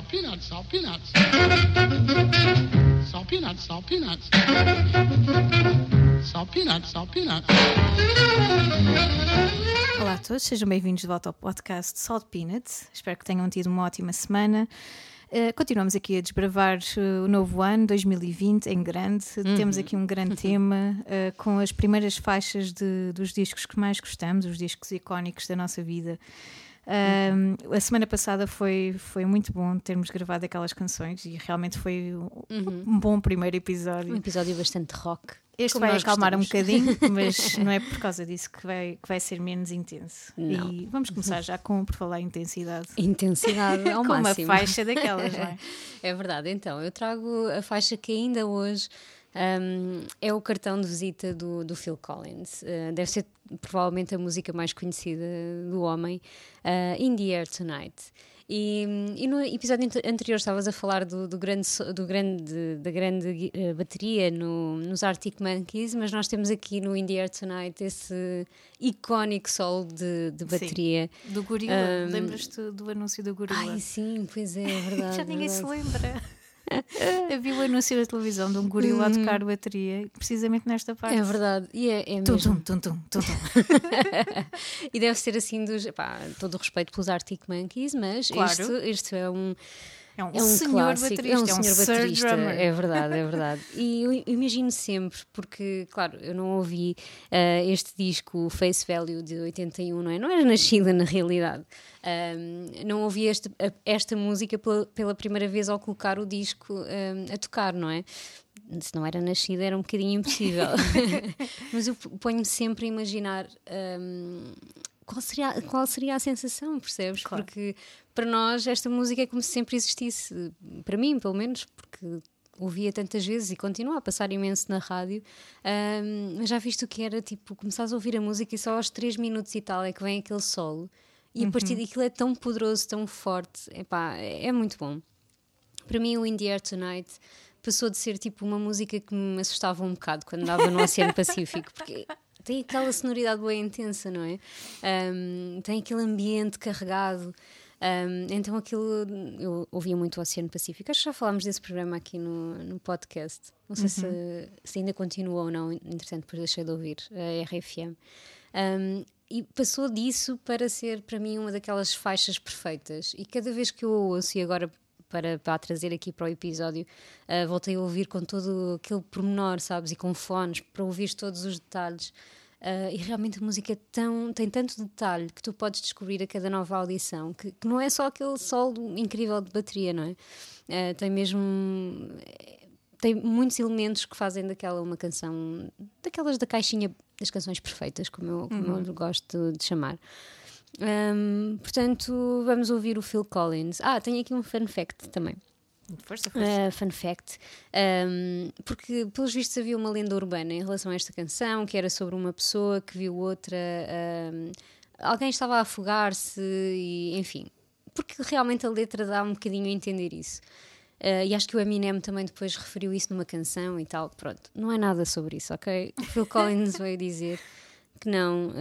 salt peanuts, salt peanuts. Salt peanuts, salt peanuts. Salt peanuts, salt peanuts. Olá a todos, sejam bem-vindos de volta ao podcast Salt Peanuts. Espero que tenham tido uma ótima semana. Uh, continuamos aqui a desbravar uh, o novo ano 2020 em grande. Uhum. Temos aqui um grande tema uh, com as primeiras faixas de, dos discos que mais gostamos, os discos icónicos da nossa vida. Uhum. Um, a semana passada foi, foi muito bom termos gravado aquelas canções e realmente foi um, um bom primeiro episódio. Um episódio bastante rock. Este como vai acalmar um gostamos. bocadinho, mas não é por causa disso que vai, que vai ser menos intenso. Não. E vamos começar já com, por falar intensidade, Intensidade ao com máximo. uma faixa daquelas, não é? É verdade, então, eu trago a faixa que ainda hoje hum, é o cartão de visita do, do Phil Collins. Uh, deve ser provavelmente a música mais conhecida do homem, uh, In the Air Tonight. E, e no episódio ante- anterior estavas a falar do, do grande, do grande, da grande eh, bateria no, nos Arctic Monkeys, mas nós temos aqui no In the Air Tonight esse icónico solo de, de bateria. Do gorila. Um, Lembras-te do anúncio do gorila? Ai, sim, pois é, é verdade. Já ninguém se verdade. lembra. Havia o anúncio da televisão de um gorila a tocar bateria, precisamente nesta parte. É verdade, e é, é Tum, mesmo. tum, tum, tum, tum, tum. E deve ser assim dos. Pá, todo o respeito pelos Arctic Monkeys, mas Claro. isto, isto é um. É um, É um senhor clássico, baterista, é um senhor Sir baterista, drummer. é verdade, é verdade. E eu imagino sempre, porque, claro, eu não ouvi eh, este disco, o Face Value de 81, não é? Não era nascida na realidade. Ahm, não ouvi este- esta música pela, pela primeira vez ao colocar o disco ahm, a tocar, não é? Se não era nascida, era um bocadinho impossível. Mas eu ponho-me sempre a imaginar. ahm, qual seria, qual seria a sensação, percebes? Claro. Porque para nós esta música é como se sempre existisse, para mim, pelo menos, porque ouvia tantas vezes e continua a passar imenso na rádio, mas já viste o que era, tipo, começares a ouvir a música e só aos 3 minutos e tal é que vem aquele solo, e a partir daquilo é tão poderoso, tão forte, epá, é, é muito bom. Para mim, o In the Air Tonight passou de ser tipo uma música que me assustava um bocado quando andava no Oceano Pacífico, porque tem aquela sonoridade bem intensa, não é? Um, tem aquele ambiente carregado. Um, então aquilo eu ouvia muito o Oceano Pacífico. Acho que já falámos desse programa aqui no, no podcast. Não sei se, se ainda continua ou não, entretanto, depois deixei de ouvir a RFM. Um, e passou disso para ser para mim uma daquelas faixas perfeitas. E cada vez que eu ouço, e agora para, para trazer aqui para o episódio, ah, voltei a ouvir com todo aquele pormenor, sabes? E com fones, para ouvir todos os detalhes. Ah, e realmente a música é tão, tem tanto detalhe que tu podes descobrir a cada nova audição, que, que não é só aquele solo incrível de bateria, não é? Ah, tem mesmo tem muitos elementos que fazem daquela uma canção, daquelas da caixinha das canções perfeitas, como eu, como eu gosto de chamar. Hum, portanto, vamos ouvir o Phil Collins. Ah, tenho aqui um fun fact também. Força, força. Uh, fun fact, um, porque pelos vistos havia uma lenda urbana em relação a esta canção que era sobre uma pessoa que viu outra, um, alguém estava a afogar-se e enfim, porque realmente a letra dá um bocadinho a entender isso. Uh, e acho que o Eminem também depois referiu isso numa canção e tal. Pronto, não é nada sobre isso, ok? O Phil Collins veio dizer que não, uh,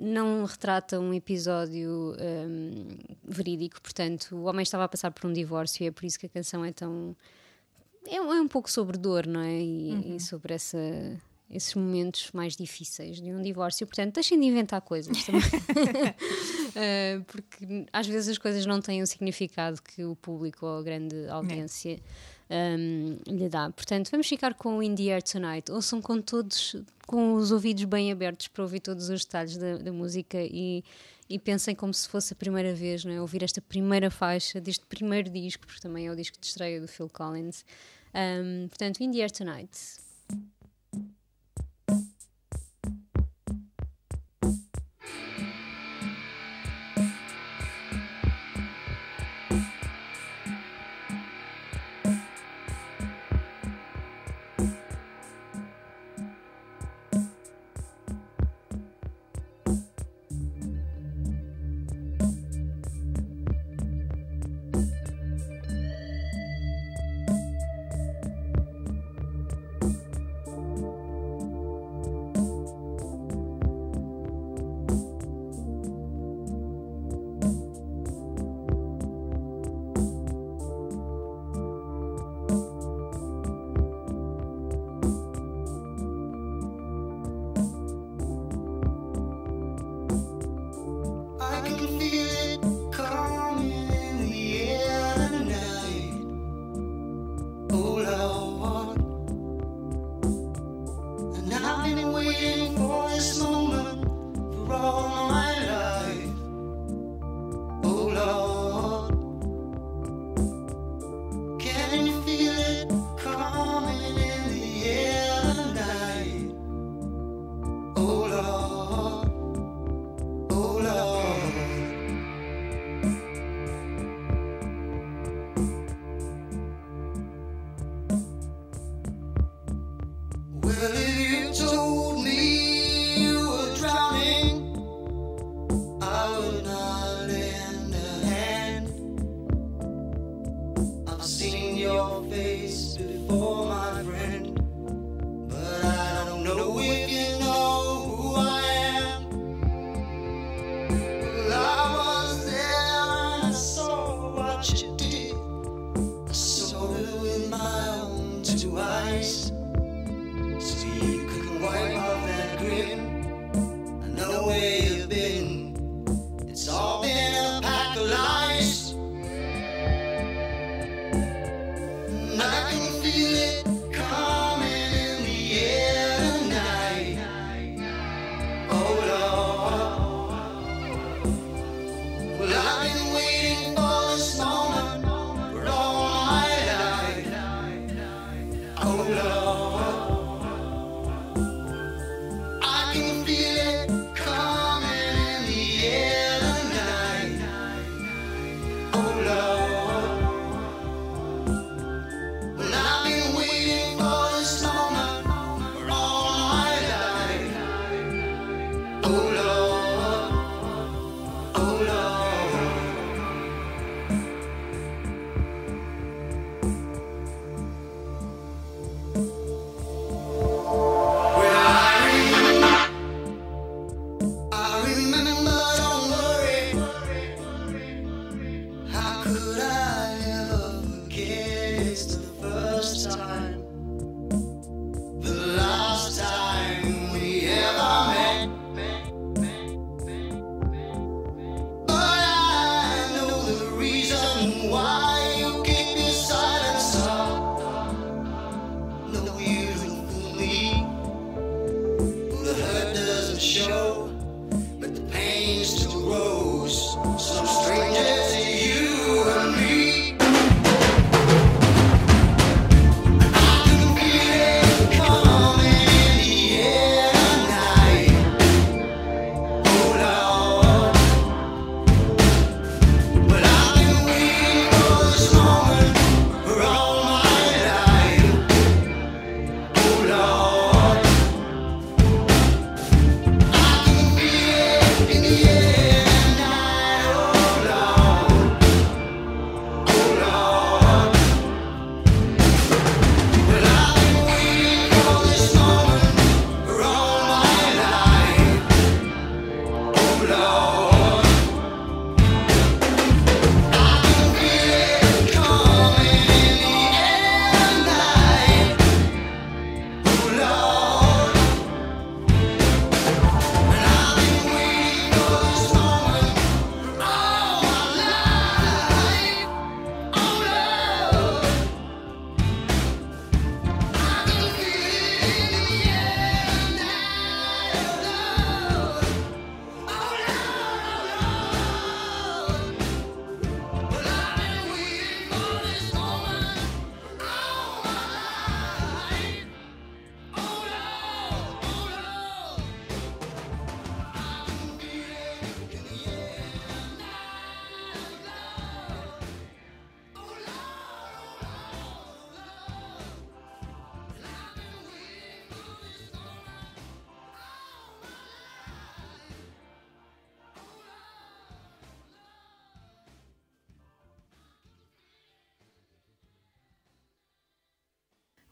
não retrata um episódio um, verídico. Portanto, o homem estava a passar por um divórcio e é por isso que a canção é tão. É, um- é um pouco sobre dor, não é? E, e sobre essa, esses momentos mais difíceis de um divórcio. Portanto, deixem de inventar coisas também. Uh, porque às vezes as coisas não têm o significado que o público ou a grande audiência um, lhe dá. Portanto, vamos ficar com o In the Air Tonight. Ouçam com todos, com os ouvidos bem abertos para ouvir todos os detalhes da, da música e, e pensem como se fosse a primeira vez, não é? Ouvir esta primeira faixa deste primeiro disco, porque também é o disco de estreia do Phil Collins. Um, portanto, In the Air Tonight. So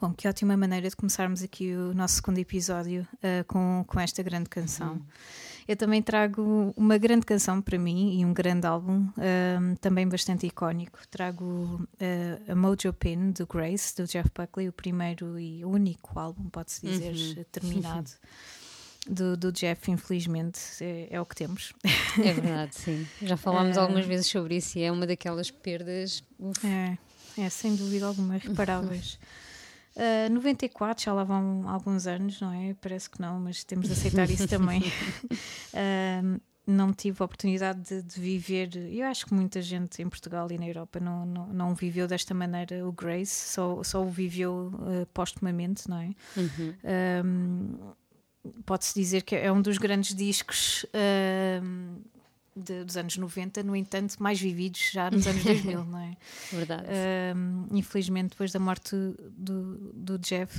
Bom, que ótima maneira de começarmos aqui o nosso segundo episódio uh, com, com esta grande canção. Eu também trago uma grande canção para mim e um grande álbum, um, também bastante icónico. Trago uh, a Mojo Pin do Grace, do Jeff Buckley, o primeiro e único álbum, pode-se dizer, terminado. Do, do Jeff, infelizmente, é, é o que temos. É verdade, sim. Já falámos algumas vezes sobre isso e é uma daquelas perdas. uf, É, é sem dúvida alguma, reparáveis. Uh, 94, já lá vão alguns anos, não é? Parece que não, mas temos de aceitar isso também. Uh, não tive a oportunidade de, de viver, eu acho que muita gente em Portugal e na Europa não, não, não viveu desta maneira o Grace, só, só o viveu uh, postumamente, não é? Um, Pode-se dizer que é um dos grandes discos um, de- dos anos 90, no entanto, mais vividos já nos anos 2000, não é? Verdade. Um, infelizmente, depois da morte do, do Jeff,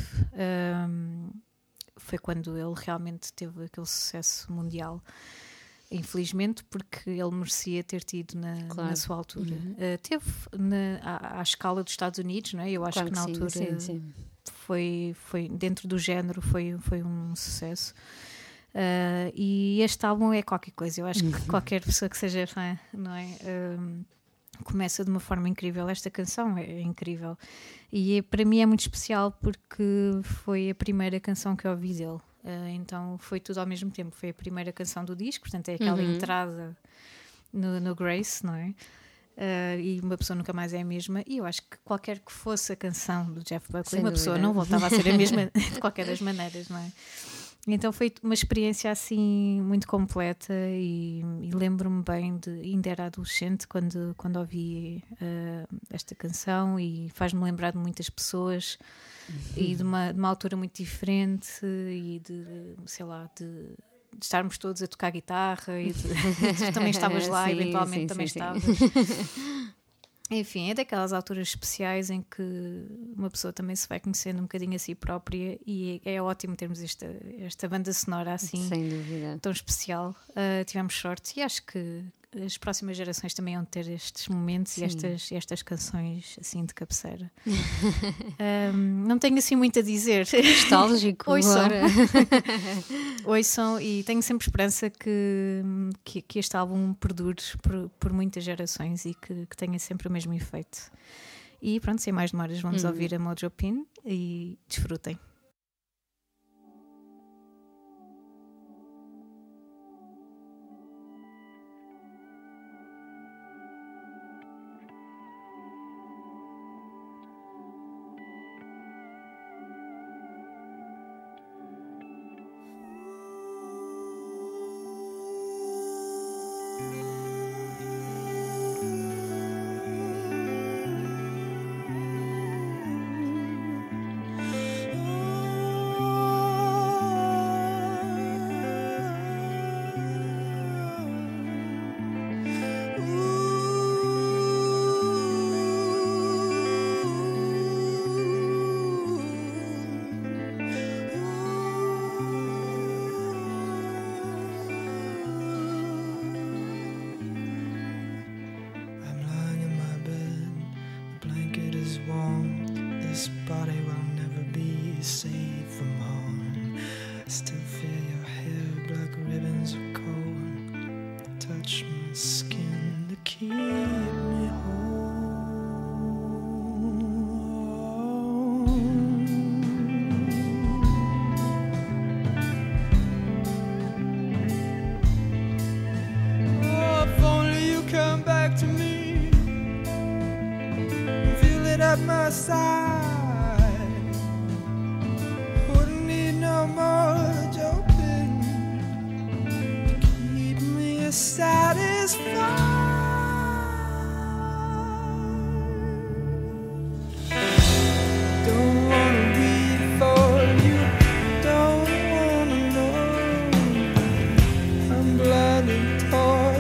um, foi quando ele realmente teve aquele sucesso mundial. Infelizmente, porque ele merecia ter tido na, Claro. na sua altura. Uh, teve na, à, à escala dos Estados Unidos, não é? Eu acho Claro que na sim, altura sim, sim. foi, foi dentro do género foi, foi um sucesso. Uh, e este álbum é qualquer coisa. Eu acho que qualquer pessoa que seja fã, não é? Um, começa de uma forma incrível. Esta canção é incrível e é- para mim é muito especial porque foi a primeira canção que eu ouvi dele. Uh, então foi tudo ao mesmo tempo. Foi a primeira canção do disco, portanto é aquela entrada no, no Grace, não é? Uh, e uma pessoa nunca mais é a mesma. E eu acho que qualquer que fosse a canção do Jeff Buckley, Sem uma pessoa dúvida. não voltava a ser a mesma de qualquer das maneiras, não é? Então foi uma experiência assim muito completa e, e lembro-me bem de ainda era adolescente quando, quando ouvi uh, esta canção e faz-me lembrar de muitas pessoas e de uma, de uma altura muito diferente e de, sei lá, de, de estarmos todos a tocar guitarra e de, também estavas lá, Sim, eventualmente sim, também sim. estavas. Enfim, é daquelas alturas especiais em que uma pessoa também se vai conhecendo um bocadinho a si própria e é, é ótimo termos esta, esta banda sonora assim tão especial. Uh, tivemos sorte e acho que as próximas gerações também vão ter estes momentos Sim. e estas, estas canções assim de cabeceira. Ahm, não tenho assim muito a dizer. Nostálgico Ouçam. Ouçam e tenho sempre esperança que, que, que este álbum perdure por, por muitas gerações e que, que tenha sempre o mesmo efeito. E pronto, sem mais demoras, vamos Hum. ouvir a Mojo Pin e desfrutem.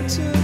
to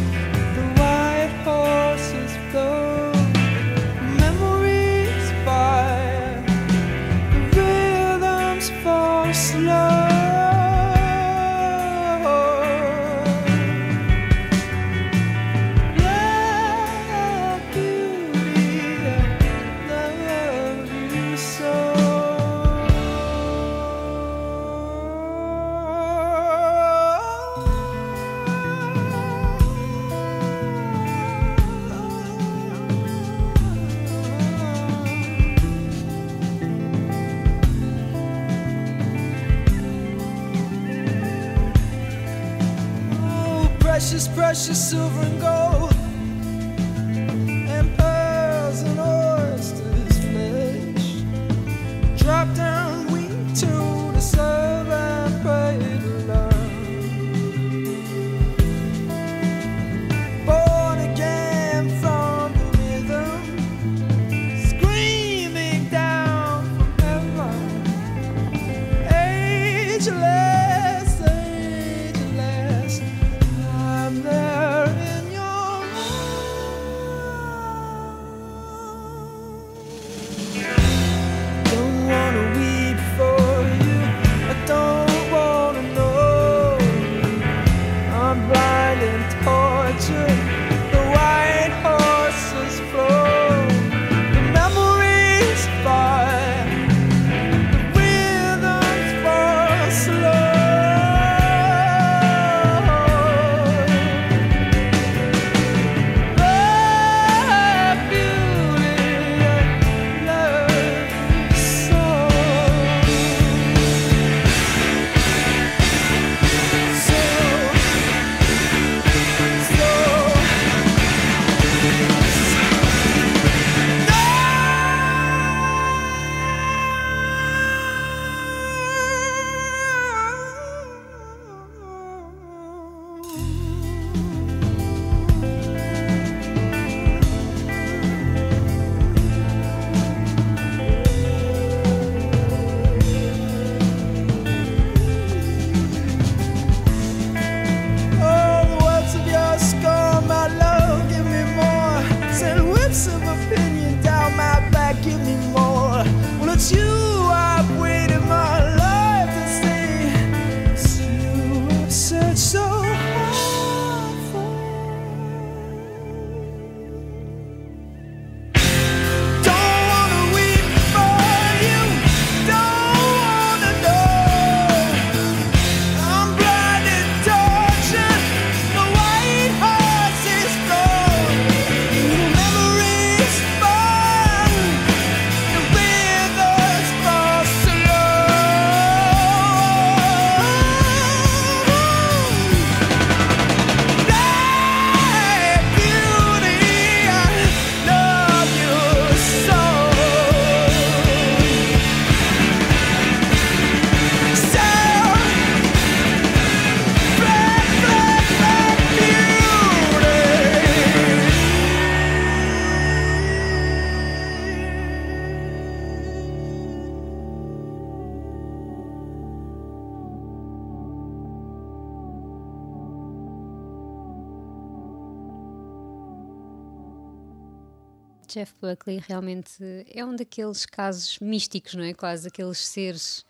Buckley realmente é um daqueles casos místicos, não é? Quase aqueles seres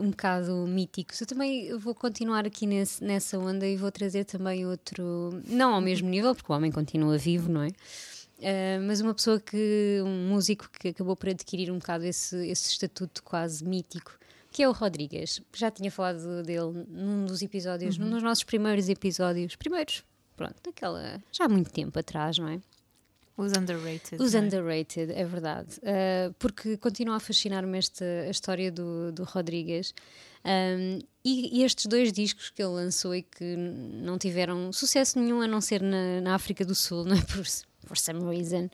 um bocado míticos. Eu também vou continuar aqui nesse, nessa onda e vou trazer também outro, não ao mesmo nível, porque o homem continua vivo, não é? Uh, mas uma pessoa que, um músico que acabou por adquirir um bocado esse, esse estatuto quase mítico, que é o Rodrigues. Já tinha falado dele num dos episódios, num dos nossos primeiros episódios, primeiros, pronto, daquela, já há muito tempo atrás, não é? Os underrated. Os é? underrated, é verdade. Uh, porque continua a fascinar-me esta a história do, do Rodrigues. Um, e, e estes dois discos que ele lançou e que não tiveram sucesso nenhum a não ser na, na África do Sul, não é? Por, por some reason.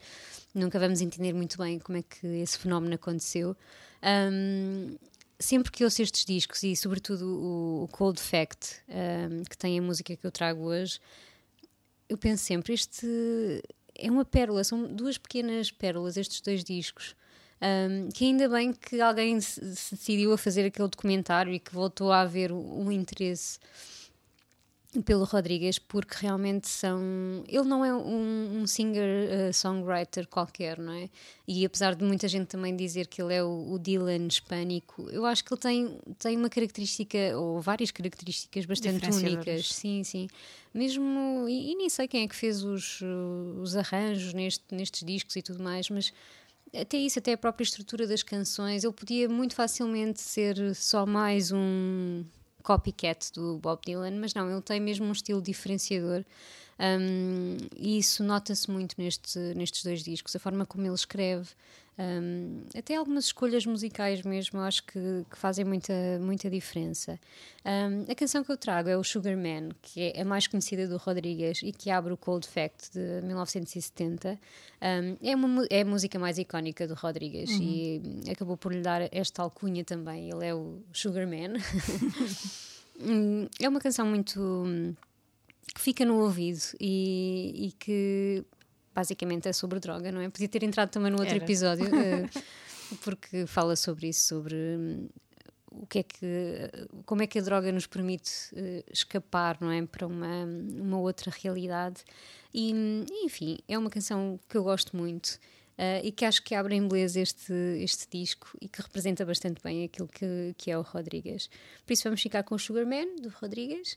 Nunca vamos entender muito bem como é que esse fenómeno aconteceu. Um, sempre que ouço estes discos e, sobretudo, o, o Cold Fact, um, que tem a música que eu trago hoje, eu penso sempre, este é uma pérola, são duas pequenas pérolas, estes dois discos. Um, que ainda bem que alguém se, decidiu a fazer aquele documentário e que voltou a haver um interesse pelo Rodrigues, porque realmente são. Ele não é um, um singer-songwriter qualquer, não é? E apesar de muita gente também dizer que ele é o, o Dylan hispânico, eu acho que ele tem, tem uma característica, ou várias características bastante únicas. Sim, sim. Mesmo. E, e nem sei quem é que fez os, os arranjos neste, nestes discos e tudo mais, mas até isso, até a própria estrutura das canções, ele podia muito facilmente ser só mais um copycat do Bob Dylan, mas não, ele tem mesmo um estilo diferenciador. Um, e isso nota-se muito neste, nestes dois discos, a forma como ele escreve, um, até algumas escolhas musicais mesmo, acho que, que fazem muita, muita diferença. Um, a canção que eu trago é o Sugar Man, que é a mais conhecida do Rodrigues e que abre o Cold Fact de 1970. Um, é, uma, é a música mais icónica do Rodrigues e acabou por lhe dar esta alcunha também. Ele é o Sugar Man. Hum, é uma canção muito que fica no ouvido e, e que basicamente é sobre droga, não é? Podia ter entrado também no outro Era. episódio, eh, porque fala sobre isso, sobre hum, o que é que, como é que a droga nos permite eh, escapar, não é? Para uma, uma outra realidade. E, enfim, é uma canção que eu gosto muito. eh, e que acho que abre em beleza este, este disco e que representa bastante bem aquilo que, que é o Rodrigues. Por isso vamos ficar com o Sugar Man, do Rodrigues,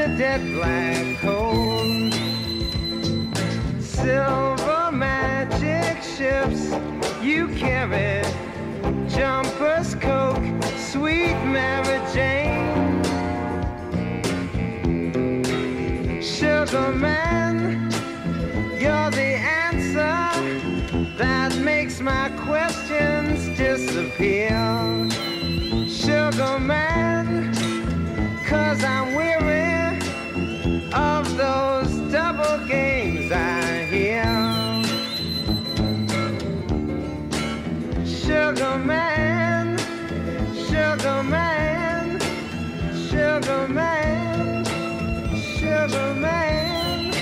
to dead black hole. Silver magic ships you carry, jumpers, coke, sweet Mary Jane. Sugar man, you're the answer that makes my questions disappear. Sugar man, cause I'm weary double games I hear. Sugar man, sugar man, sugar man, sugar man,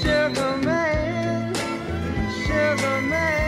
sugar man, sugar man,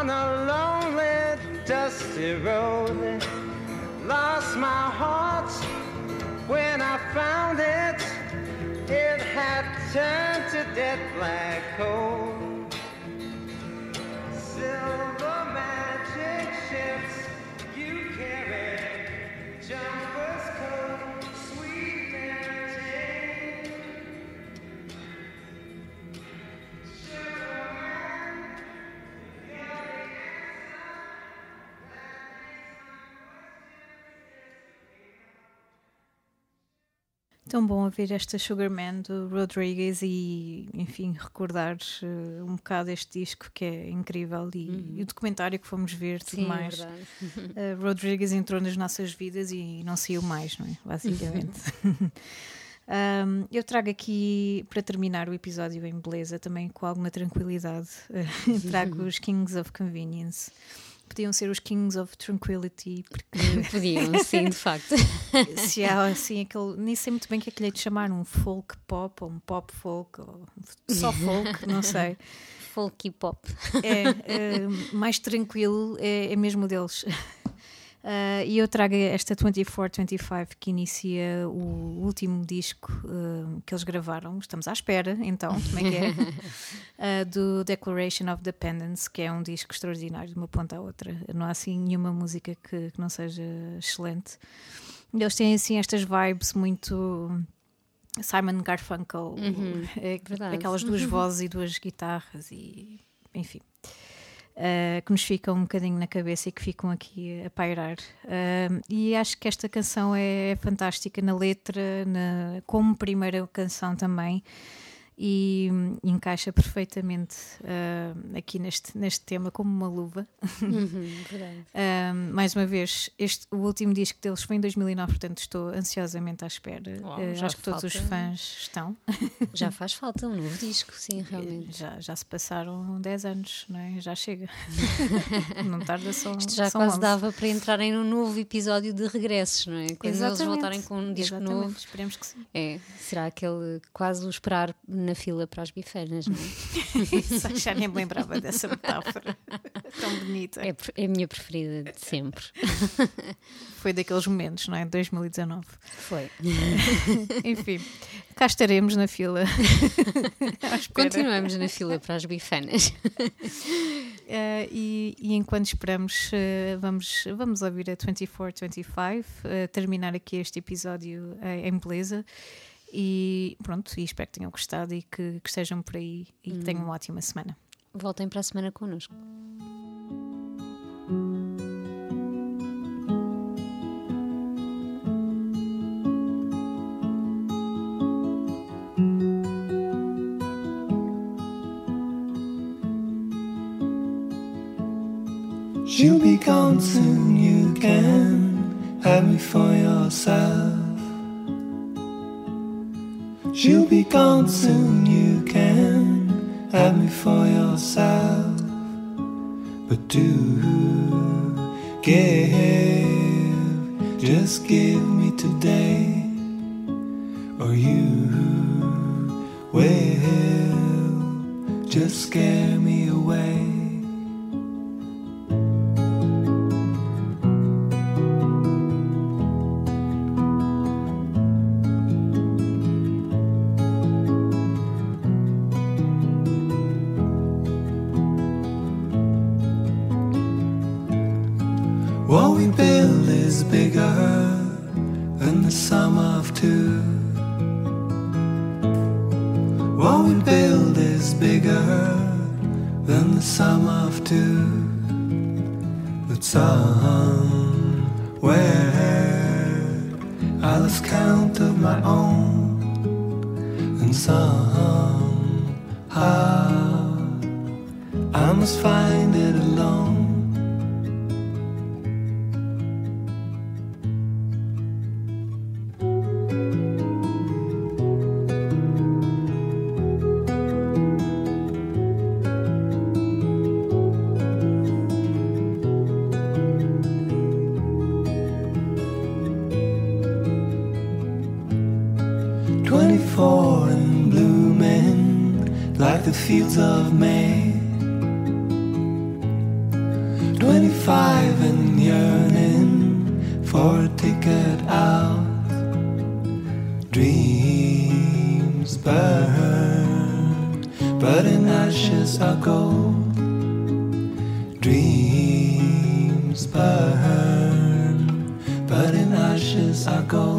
on a lonely, dusty road. Lost my heart when I found it. It had turned to dead black coal. Tão bom ouvir esta Sugarman do Rodriguez e, enfim, recordar eh, um bocado este disco que é incrível e, e o documentário que fomos ver, tudo Sim, é mais. verdade. Eh, Rodriguez entrou nas nossas vidas e não saiu mais, não é? Basicamente. Um, eu trago aqui, para terminar o episódio em beleza, também com alguma tranquilidade, eh, trago os Kings of Convenience. Podiam ser os Kings of Tranquility, porque Podiam, sim, de facto. se há assim aquele. Nem sei muito bem o que é que lhe hei de chamar, um folk pop ou um pop folk ou só folk, não sei. Folk e pop. É, é, mais tranquilo é, é mesmo deles. Ah, e eu trago esta 24-25 que inicia o último disco ah, que eles gravaram. Estamos à espera, então, como é que é? Ah, do Declaration of Dependence, que é um disco extraordinário de uma ponta à outra. Não há assim nenhuma música que, que não seja excelente. Eles têm assim estas vibes muito Simon Garfunkel, é, verdade. aquelas duas vozes e duas guitarras e enfim. Uh, que nos ficam um bocadinho na cabeça e que ficam aqui a pairar. Uh, e acho que esta canção é fantástica na letra, na, como primeira canção também, e encaixa perfeitamente uh, aqui neste, neste tema como uma luva. Uhum. Um, mais uma vez, este, o último disco deles foi em 2009, portanto estou ansiosamente à espera. Uau, Uh, já acho que todos os fãs estão. Já faz falta um novo disco, sim, realmente. Já, já se passaram 10 anos, não é? Já chega. não tarda só. Isto já quase 11. dava para entrarem num novo episódio de regressos, não é? Quando eles Exatamente, voltarem com um disco exatamente, novo. Esperemos que sim. É, será aquele quase o esperar na fila para as bifeiras, não é? já nem me lembrava dessa metáfora. Tão bonita. É, é a minha preferida de sempre. Foi daqueles momentos, não é? 2019. Foi. Enfim, cá estaremos na fila. Continuamos na fila para as bifanas. Eh, e, e enquanto esperamos, eh, vamos, vamos ouvir a 24-25, eh, terminar aqui este episódio em beleza. E pronto, e espero que tenham gostado e que, que estejam por aí e que tenham uma ótima semana. Voltem para a semana connosco. She'll be gone soon, you can have me for yourself. She'll be gone soon, you can have me for yourself. But do give, just give me today, or you will just scare me away. Somewhere I lost count of my own, and somehow I must find it alone. The fields of May. Twenty-five and yearning for a ticket out. Dreams burn, but in ashes are gold. Dreams burn, but in ashes are gold.